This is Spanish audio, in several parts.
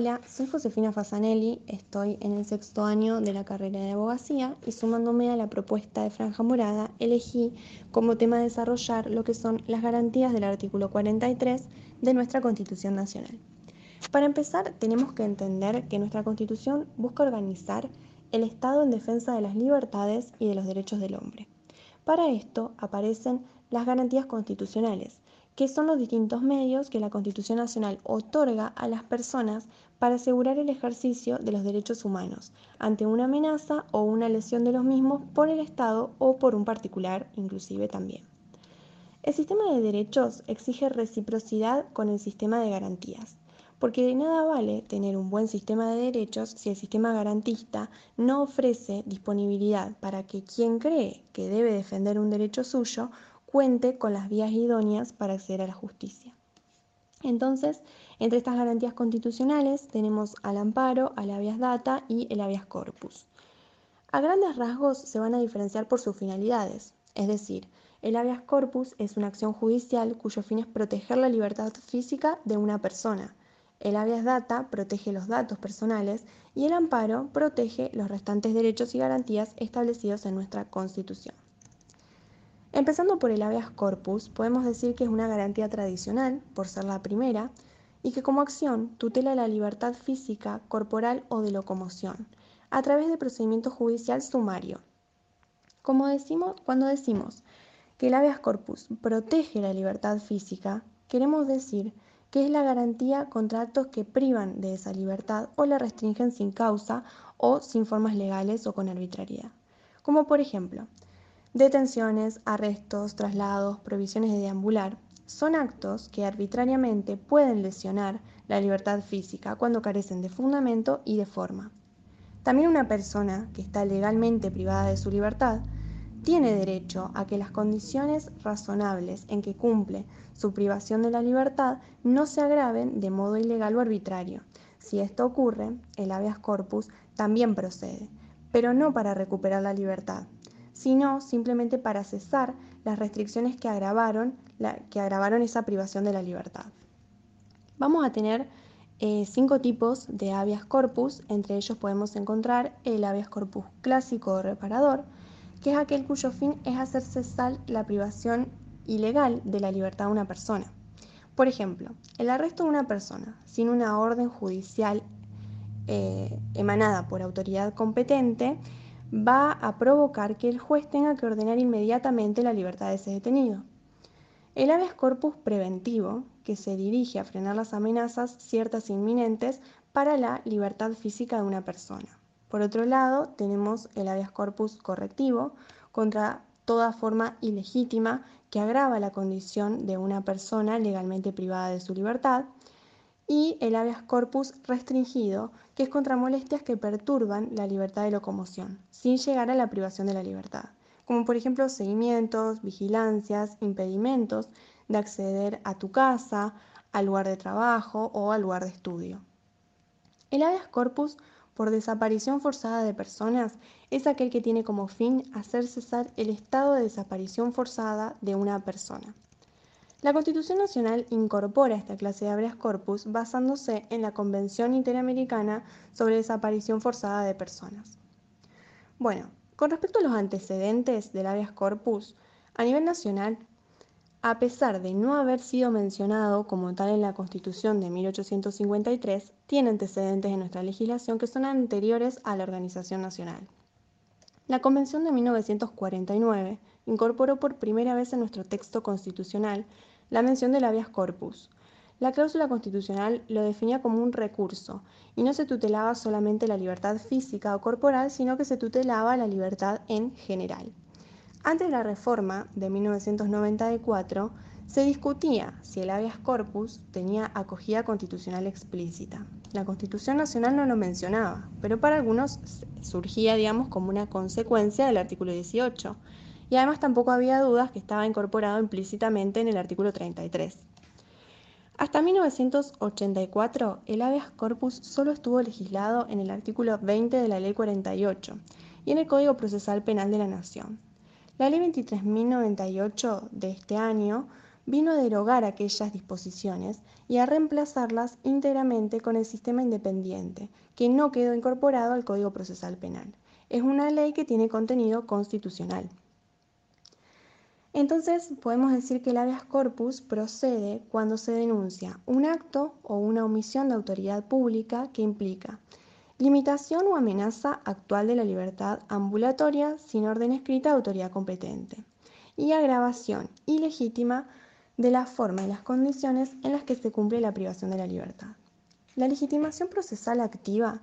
Hola, soy Josefina Fasanelli, estoy en el sexto año de la carrera de abogacía y sumándome a la propuesta de Franja Morada, elegí como tema desarrollar lo que son las garantías del artículo 43 de nuestra Constitución Nacional. Para empezar, tenemos que entender que nuestra Constitución busca organizar el Estado en defensa de las libertades y de los derechos del hombre. Para esto aparecen las garantías constitucionales, que son los distintos medios que la Constitución Nacional otorga a las personas para asegurar el ejercicio de los derechos humanos ante una amenaza o una lesión de los mismos por el Estado o por un particular inclusive también. El sistema de derechos exige reciprocidad con el sistema de garantías, porque de nada vale tener un buen sistema de derechos si el sistema garantista no ofrece disponibilidad para que quien cree que debe defender un derecho suyo cuente con las vías idóneas para acceder a la justicia. Entonces, entre estas garantías constitucionales tenemos al amparo, al habeas data y el habeas corpus. A grandes rasgos se van a diferenciar por sus finalidades, es decir, el habeas corpus es una acción judicial cuyo fin es proteger la libertad física de una persona. El habeas data protege los datos personales y el amparo protege los restantes derechos y garantías establecidos en nuestra Constitución. Empezando por el habeas corpus, podemos decir que es una garantía tradicional, por ser la primera, y que como acción tutela la libertad física, corporal o de locomoción, a través de procedimiento judicial sumario. Como decimos, cuando decimos que el habeas corpus protege la libertad física, queremos decir que es la garantía contra actos que privan de esa libertad o la restringen sin causa o sin formas legales o con arbitrariedad. Como por ejemplo, Detenciones, arrestos, traslados, provisiones de deambular son actos que arbitrariamente pueden lesionar la libertad física cuando carecen de fundamento y de forma. También una persona que está legalmente privada de su libertad tiene derecho a que las condiciones razonables en que cumple su privación de la libertad no se agraven de modo ilegal o arbitrario. Si esto ocurre, el habeas corpus también procede, pero no para recuperar la libertad, sino simplemente para cesar las restricciones que agravaron, que agravaron esa privación de la libertad. Vamos a tener eh, cinco tipos de habeas corpus, entre ellos podemos encontrar el habeas corpus clásico o reparador, que es aquel cuyo fin es hacer cesar la privación ilegal de la libertad de una persona. Por ejemplo, el arresto de una persona sin una orden judicial eh, emanada por autoridad competente va a provocar que el juez tenga que ordenar inmediatamente la libertad de ese detenido. El habeas corpus preventivo, que se dirige a frenar las amenazas ciertas e inminentes para la libertad física de una persona. Por otro lado, tenemos el habeas corpus correctivo contra toda forma ilegítima que agrava la condición de una persona legalmente privada de su libertad y el habeas corpus restringido, que es contra molestias que perturban la libertad de locomoción, sin llegar a la privación de la libertad, como por ejemplo seguimientos, vigilancias, impedimentos de acceder a tu casa, al lugar de trabajo o al lugar de estudio. El habeas corpus por desaparición forzada de personas es aquel que tiene como fin hacer cesar el estado de desaparición forzada de una persona. La Constitución Nacional incorpora esta clase de habeas corpus basándose en la Convención Interamericana sobre Desaparición Forzada de Personas. Bueno, con respecto a los antecedentes del habeas corpus, a nivel nacional, a pesar de no haber sido mencionado como tal en la Constitución de 1853, tiene antecedentes en nuestra legislación que son anteriores a la organización nacional. La Convención de 1949 incorporó por primera vez en nuestro texto constitucional la mención del habeas corpus. La cláusula constitucional lo definía como un recurso y no se tutelaba solamente la libertad física o corporal, sino que se tutelaba la libertad en general. Antes de la reforma de 1994, se discutía si el habeas corpus tenía acogida constitucional explícita. La Constitución Nacional no lo mencionaba, pero para algunos surgía, digamos, como una consecuencia del artículo 18 y además tampoco había dudas que estaba incorporado implícitamente en el artículo 33. Hasta 1984, el habeas corpus solo estuvo legislado en el artículo 20 de la Ley 48 y en el Código Procesal Penal de la Nación. La Ley 23.098 de este año vino a derogar aquellas disposiciones y a reemplazarlas íntegramente con el sistema independiente, que no quedó incorporado al Código Procesal Penal. Es una ley que tiene contenido constitucional. Entonces, podemos decir que el habeas corpus procede cuando se denuncia un acto o una omisión de autoridad pública que implica limitación o amenaza actual de la libertad ambulatoria sin orden escrita de autoridad competente y agravación ilegítima de la forma y las condiciones en las que se cumple la privación de la libertad. La legitimación procesal activa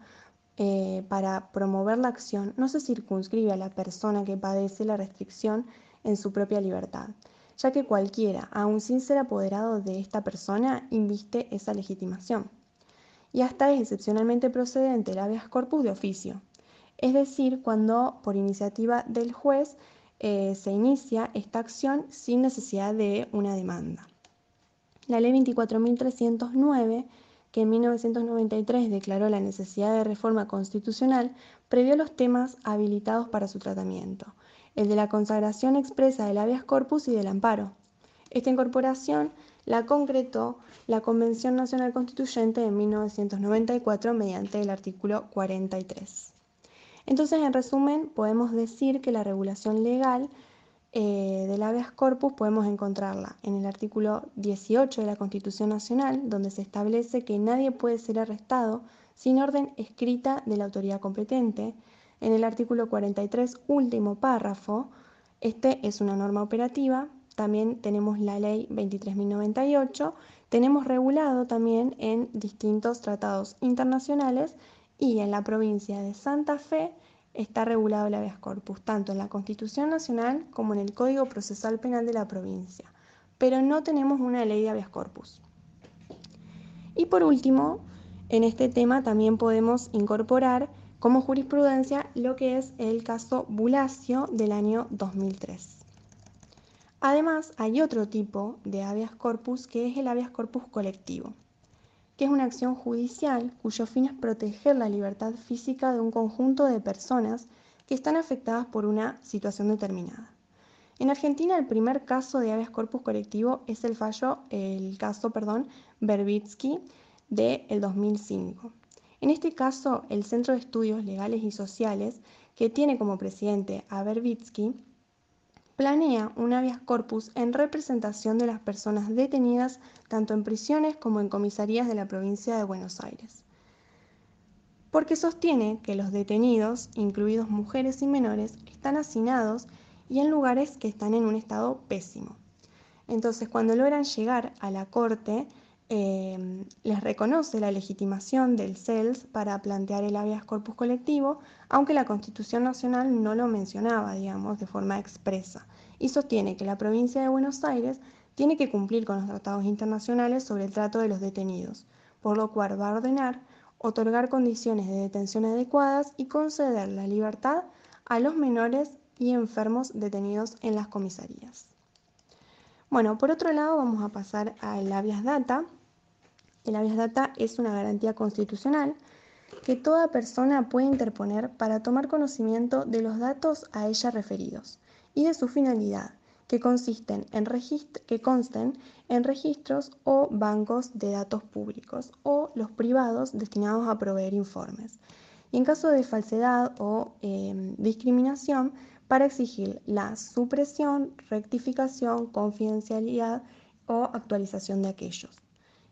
eh, para promover la acción no se circunscribe a la persona que padece la restricción en su propia libertad, ya que cualquiera, aun sin ser apoderado de esta persona, inviste esa legitimación. Y hasta es excepcionalmente procedente el habeas corpus de oficio, es decir, cuando por iniciativa del juez eh, se inicia esta acción sin necesidad de una demanda. La ley 24.309, que en 1993 declaró la necesidad de reforma constitucional, previó los temas habilitados para su tratamiento, el de la consagración expresa del habeas corpus y del amparo. Esta incorporación la concretó la Convención Nacional Constituyente de 1994 mediante el artículo 43. Entonces, en resumen, podemos decir que la regulación legal eh, del habeas corpus podemos encontrarla en el artículo 18 de la Constitución Nacional, donde se establece que nadie puede ser arrestado sin orden escrita de la autoridad competente. En el artículo 43, último párrafo, este es una norma operativa. También tenemos la ley 23.098. Tenemos regulado también en distintos tratados internacionales y en la provincia de Santa Fe está regulado el habeas corpus, tanto en la Constitución Nacional como en el Código Procesal Penal de la provincia, pero no tenemos una ley de habeas corpus. Y por último, en este tema también podemos incorporar como jurisprudencia lo que es el caso Bulacio del año 2003. Además, hay otro tipo de habeas corpus que es el habeas corpus colectivo que es una acción judicial cuyo fin es proteger la libertad física de un conjunto de personas que están afectadas por una situación determinada. En Argentina, el primer caso de habeas corpus colectivo es el fallo, el caso, perdón, Berbitsky de el 2005. En este caso, el Centro de Estudios Legales y Sociales, que tiene como presidente a Berbitsky, planea un habeas corpus en representación de las personas detenidas tanto en prisiones como en comisarías de la provincia de Buenos Aires. Porque sostiene que los detenidos, incluidos mujeres y menores, están hacinados y en lugares que están en un estado pésimo. Entonces, cuando logran llegar a la corte, eh, les reconoce la legitimación del CELS para plantear el habeas corpus colectivo, aunque la Constitución Nacional no lo mencionaba, digamos, de forma expresa, y sostiene que la provincia de Buenos Aires tiene que cumplir con los tratados internacionales sobre el trato de los detenidos, por lo cual va a ordenar otorgar condiciones de detención adecuadas y conceder la libertad a los menores y enfermos detenidos en las comisarías. Bueno, por otro lado vamos a pasar al habeas data, el habeas data es una garantía constitucional que toda persona puede interponer para tomar conocimiento de los datos a ella referidos y de su finalidad, que, consisten en consten en registros o bancos de datos públicos o los privados destinados a proveer informes. Y en caso de falsedad o em, discriminación, para exigir la supresión, rectificación, confidencialidad o actualización de aquellos.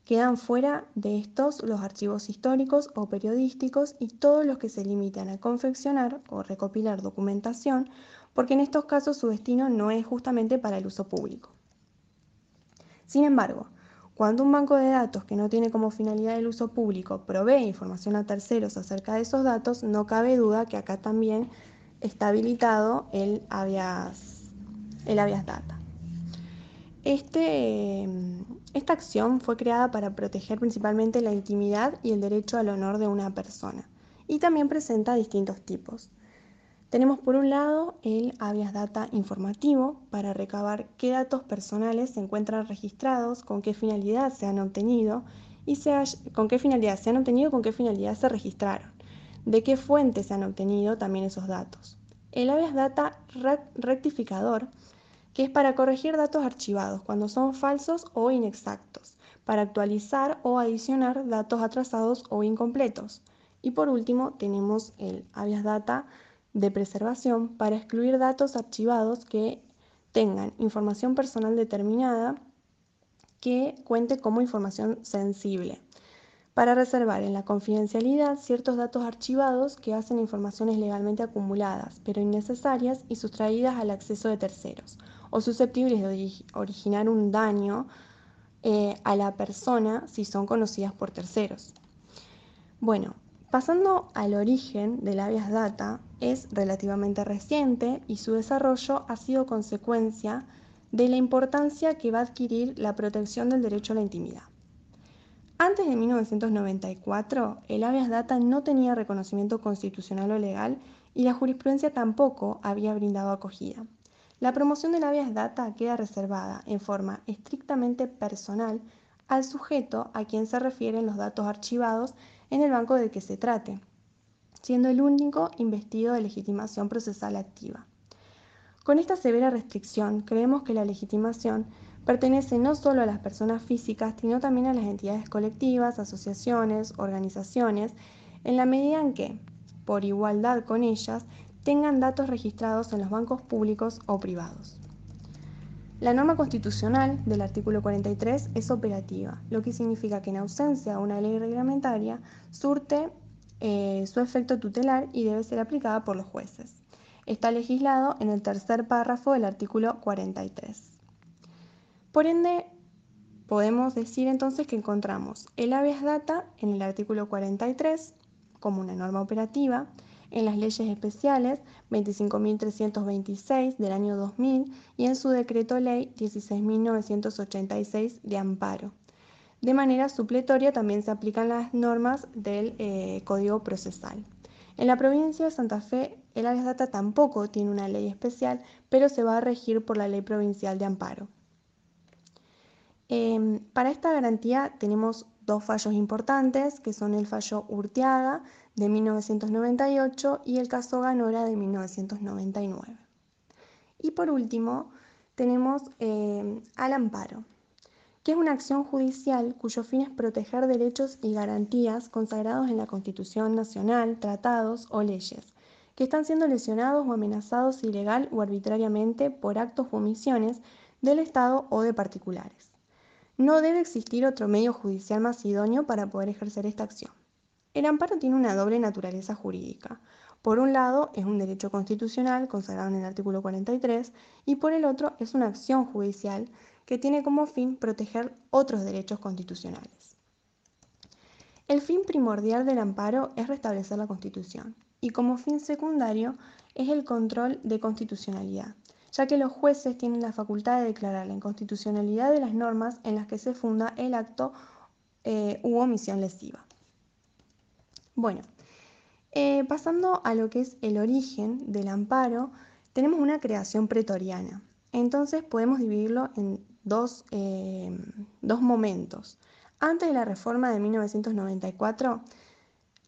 Quedan fuera de estos los archivos históricos o periodísticos y todos los que se limitan a confeccionar o recopilar documentación, porque en estos casos su destino no es justamente para el uso público. Sin embargo, cuando un banco de datos que no tiene como finalidad el uso público provee información a terceros acerca de esos datos, no cabe duda que acá también está habilitado el habeas, el data. Este, esta acción fue creada para proteger principalmente la intimidad y el derecho al honor de una persona y también presenta distintos tipos. Tenemos por un lado el habeas data informativo para recabar qué datos personales se encuentran registrados, con qué finalidad se han obtenido y con qué finalidad se han obtenido, con qué finalidad se registraron, de qué fuentes se han obtenido también esos datos. El habeas data rectificador que es para corregir datos archivados cuando son falsos o inexactos, para actualizar o adicionar datos atrasados o incompletos. Y por último tenemos el habeas data de preservación para excluir datos archivados que tengan información personal determinada que cuente como información sensible, para reservar en la confidencialidad ciertos datos archivados que hacen informaciones legalmente acumuladas, pero innecesarias y sustraídas al acceso de terceros, o susceptibles de originar un daño eh, a la persona si son conocidas por terceros. Bueno, pasando al origen del habeas data, es relativamente reciente y su desarrollo ha sido consecuencia de la importancia que va a adquirir la protección del derecho a la intimidad. Antes de 1994, el habeas data no tenía reconocimiento constitucional o legal y la jurisprudencia tampoco había brindado acogida. La promoción del habeas data queda reservada en forma estrictamente personal al sujeto a quien se refieren los datos archivados en el banco de que se trate, siendo el único investido de legitimación procesal activa. Con esta severa restricción, creemos que la legitimación pertenece no solo a las personas físicas, sino también a las entidades colectivas, asociaciones, organizaciones, en la medida en que, por igualdad con ellas, tengan datos registrados en los bancos públicos o privados. La norma constitucional del artículo 43 es operativa, lo que significa que en ausencia de una ley reglamentaria surte eh, su efecto tutelar y debe ser aplicada por los jueces. Está legislado en el tercer párrafo del artículo 43. Por ende, podemos decir entonces que encontramos el habeas data en el artículo 43 como una norma operativa, en las leyes especiales 25.326 del año 2000 y en su decreto ley 16.986 de amparo. De manera supletoria también se aplican las normas del eh, Código Procesal. En la provincia de Santa Fe, el área data tampoco tiene una ley especial, pero se va a regir por la Ley Provincial de Amparo. Em, para esta garantía tenemos dos fallos importantes, que son el fallo Urteaga de 1998 y el caso Ganora de 1999. Y por último, tenemos em, al amparo, que es una acción judicial cuyo fin es proteger derechos y garantías consagrados en la Constitución Nacional, tratados o leyes, que están siendo lesionados o amenazados ilegal o arbitrariamente por actos o omisiones del Estado o de particulares. No debe existir otro medio judicial más idóneo para poder ejercer esta acción. El amparo tiene una doble naturaleza jurídica. Por un lado, es un derecho constitucional consagrado en el artículo 43 y por el otro es una acción judicial que tiene como fin proteger otros derechos constitucionales. El fin primordial del amparo es restablecer la Constitución y como fin secundario es el control de constitucionalidad, ya que los jueces tienen la facultad de declarar la inconstitucionalidad de las normas en las que se funda el acto eh, u omisión lesiva. Bueno, eh, pasando a lo que es el origen del amparo, tenemos una creación pretoriana. Entonces podemos dividirlo en eh, dos, momentos. Antes de la reforma de 1994,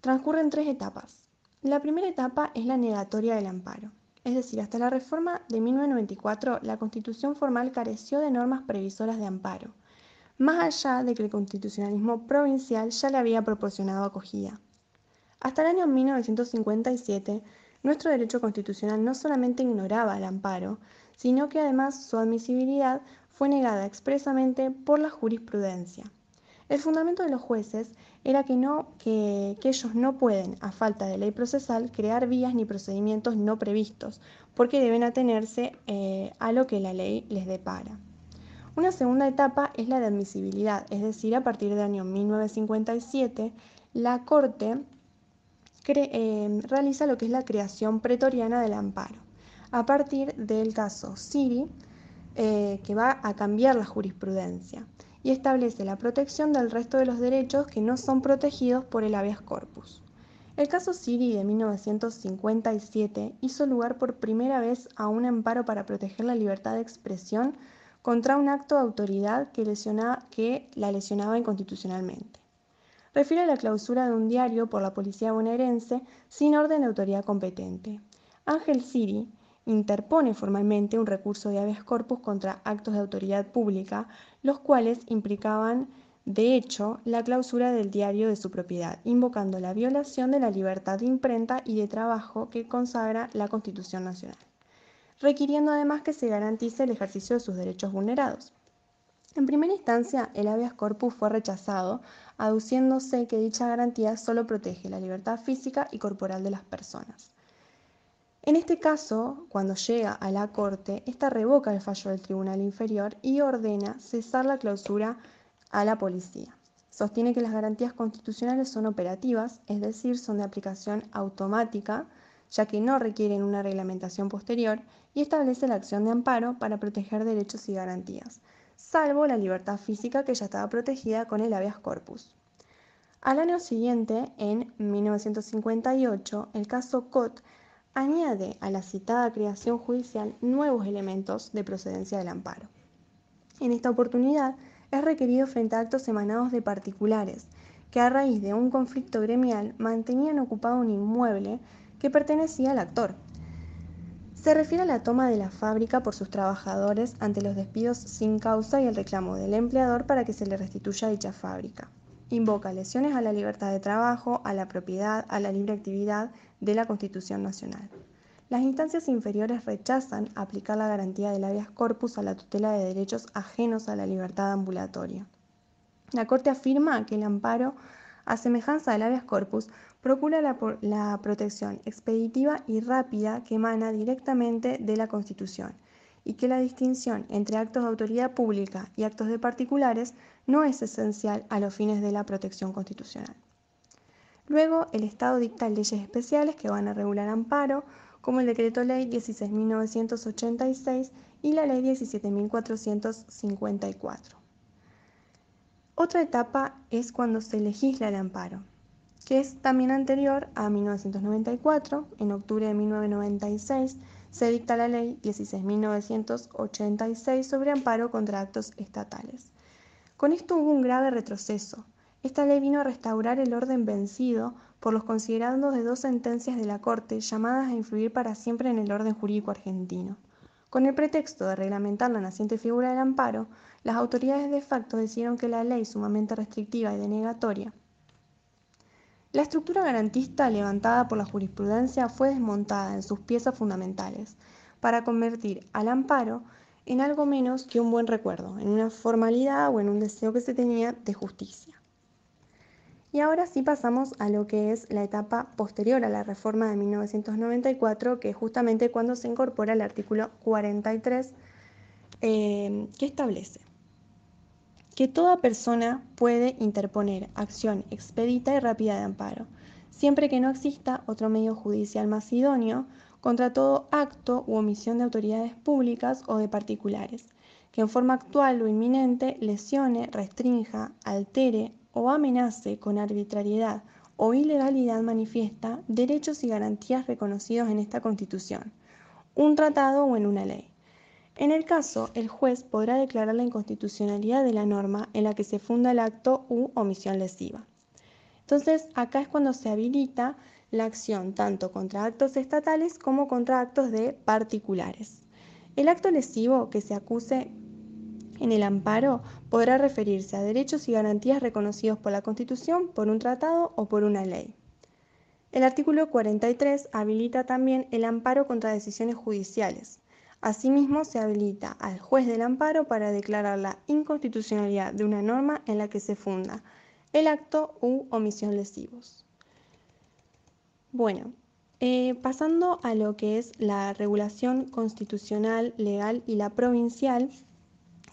transcurren tres etapas. La primera etapa es la negatoria del amparo. Es decir, hasta la reforma de 1994, la constitución formal careció de normas previsoras de amparo, más allá de que el constitucionalismo provincial ya le había proporcionado acogida. Hasta el año 1957, nuestro derecho constitucional no solamente ignoraba el amparo, sino que además su admisibilidad fue negada expresamente por la jurisprudencia. El fundamento de los jueces era que, ellos no pueden, a falta de ley procesal, crear vías ni procedimientos no previstos, porque deben atenerse eh, a lo que la ley les depara. Una segunda etapa es la de admisibilidad, es decir, a partir del año 1957, la Corte eh, realiza lo que es la creación pretoriana del amparo. A partir del caso Siri, eh, que va a cambiar la jurisprudencia y establece la protección del resto de los derechos que no son protegidos por el habeas corpus. El caso Siri de 1957 hizo lugar por primera vez a un amparo para proteger la libertad de expresión contra un acto de autoridad que, que la lesionaba inconstitucionalmente. Refiere a la clausura de un diario por la policía bonaerense sin orden de autoridad competente. Ángel Siri interpone formalmente un recurso de habeas corpus contra actos de autoridad pública, los cuales implicaban de hecho la clausura del diario de su propiedad, invocando la violación de la libertad de imprenta y de trabajo que consagra la Constitución Nacional, requiriendo además que se garantice el ejercicio de sus derechos vulnerados. En primera instancia, el habeas corpus fue rechazado, aduciéndose que dicha garantía solo protege la libertad física y corporal de las personas. En este caso, cuando llega a la Corte, esta revoca el fallo del Tribunal Inferior y ordena cesar la clausura a la policía. Sostiene que las garantías constitucionales son operativas, es decir, son de aplicación automática, ya que no requieren una reglamentación posterior, y establece la acción de amparo para proteger derechos y garantías salvo la libertad física que ya estaba protegida con el habeas corpus. Al año siguiente, en 1958, el caso Cot añade a la citada creación judicial nuevos elementos de procedencia del amparo. En esta oportunidad, es requerido frente a actos emanados de particulares que a raíz de un conflicto gremial mantenían ocupado un inmueble que pertenecía al actor, se refiere a la toma de la fábrica por sus trabajadores ante los despidos sin causa y el reclamo del empleador para que se le restituya dicha fábrica. Invoca lesiones a la libertad de trabajo, a la propiedad, a la libre actividad de la Constitución Nacional. Las instancias inferiores rechazan aplicar la garantía del habeas corpus a la tutela de derechos ajenos a la libertad ambulatoria. La Corte afirma que el amparo, a semejanza del habeas corpus, procura la, protección expeditiva y rápida que emana directamente de la Constitución y que la distinción entre actos de autoridad pública y actos de particulares no es esencial a los fines de la protección constitucional. Luego, el Estado dicta leyes especiales que van a regular amparo, como el Decreto Ley 16.986 y la Ley 17.454. Otra etapa es cuando se legisla el amparo que es también anterior a 1994. En octubre de 1996 se dicta la ley 16.986 sobre amparo contra actos estatales. Con esto hubo un grave retroceso. Esta ley vino a restaurar el orden vencido por los considerados de dos sentencias de la Corte llamadas a influir para siempre en el orden jurídico argentino. Con el pretexto de reglamentar la naciente figura del amparo, las autoridades de facto decidieron que la ley sumamente restrictiva y denegatoria la estructura garantista levantada por la jurisprudencia fue desmontada en sus piezas fundamentales para convertir al amparo en algo menos que un buen recuerdo, en una formalidad o en un deseo que se tenía de justicia. Y ahora sí pasamos a lo que es la etapa posterior a la reforma de 1994, que es justamente cuando se incorpora el artículo 43 eh, que establece que toda persona puede interponer acción expedita y rápida de amparo, siempre que no exista otro medio judicial más idóneo contra todo acto u omisión de autoridades públicas o de particulares, que en forma actual o inminente lesione, restrinja, altere o amenace con arbitrariedad o ilegalidad manifiesta derechos y garantías reconocidos en esta Constitución, un tratado o en una ley en el caso, el juez podrá declarar la inconstitucionalidad de la norma en la que se funda el acto u omisión lesiva. Entonces, acá es cuando se habilita la acción tanto contra actos estatales como contra actos de particulares. El acto lesivo que se acuse en el amparo podrá referirse a derechos y garantías reconocidos por la Constitución, por un tratado o por una ley. El artículo 43 habilita también el amparo contra decisiones judiciales. Asimismo, se habilita al juez del amparo para declarar la inconstitucionalidad de una norma en la que se funda el acto u omisión lesivos. Bueno, eh, pasando a lo que es la regulación constitucional, legal y la provincial,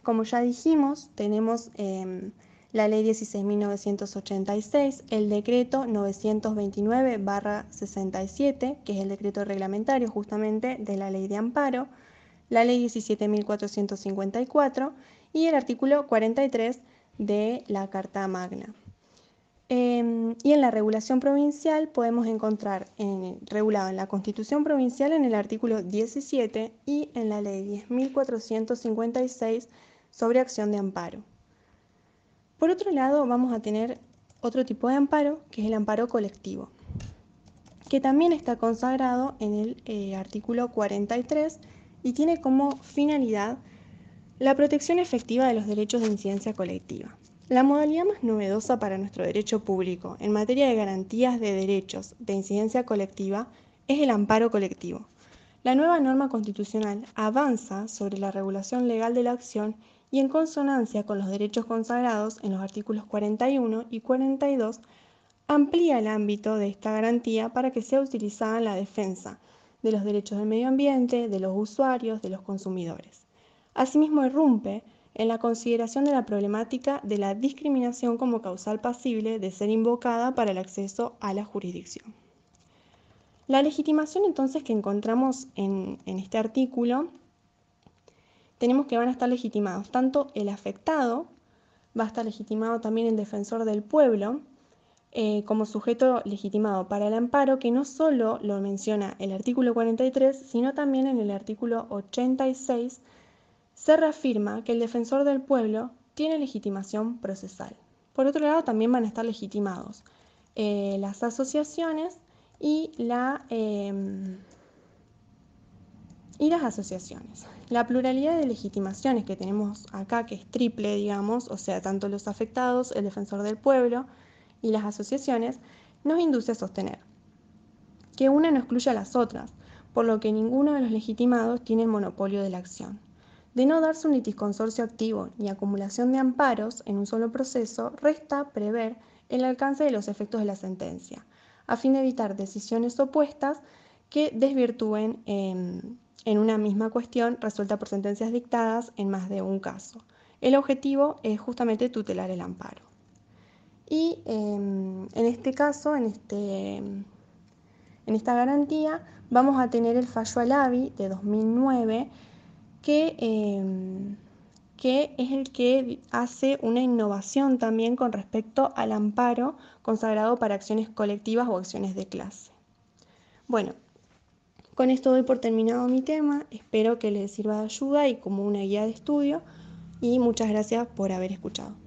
como ya dijimos, tenemos em, la ley 16.986, el decreto 929-67, que es el decreto reglamentario justamente de la ley de amparo, la ley 17.454 y el artículo 43 de la Carta Magna. Em, y en la regulación provincial podemos encontrar regulado en la Constitución Provincial en el artículo 17 y en la ley 10.456 sobre acción de amparo. Por otro lado, vamos a tener otro tipo de amparo, que es el amparo colectivo. que también está consagrado en el eh, artículo 43 y tiene como finalidad la protección efectiva de los derechos de incidencia colectiva. La modalidad más novedosa para nuestro derecho público en materia de garantías de derechos de incidencia colectiva es el amparo colectivo. La nueva norma constitucional avanza sobre la regulación legal de la acción y en consonancia con los derechos consagrados en los artículos 41 y 42, amplía el ámbito de esta garantía para que sea utilizada en la defensa de los derechos del medio ambiente, de los usuarios, de los consumidores. Asimismo, irrumpe en la consideración de la problemática de la discriminación como causal pasible de ser invocada para el acceso a la jurisdicción. La legitimación entonces que encontramos en, este artículo, tenemos que van a estar legitimados tanto el afectado, va a estar legitimado también el defensor del pueblo, eh, como sujeto legitimado para el amparo, que no solo lo menciona el artículo 43, sino también en el artículo 86 se reafirma que el defensor del pueblo tiene legitimación procesal. Por otro lado, también van a estar legitimados eh, las asociaciones y, em, y las asociaciones. La pluralidad de legitimaciones que tenemos acá, que es triple, digamos, o sea, tanto los afectados, el defensor del pueblo, y las asociaciones, nos induce a sostener que una no excluye a las otras, por lo que ninguno de los legitimados tiene el monopolio de la acción. De no darse un litisconsorcio activo ni acumulación de amparos en un solo proceso, resta prever el alcance de los efectos de la sentencia, a fin de evitar decisiones opuestas que desvirtúen en, en una misma cuestión resuelta por sentencias dictadas en más de un caso. El objetivo es justamente tutelar el amparo. Y em, en este caso, en, este, en esta garantía, vamos a tener el fallo Alavi de 2009, que, em, que es el que hace una innovación también con respecto al amparo consagrado para acciones colectivas o acciones de clase. Bueno, con esto doy por terminado mi tema, espero que les sirva de ayuda y como una guía de estudio y muchas gracias por haber escuchado.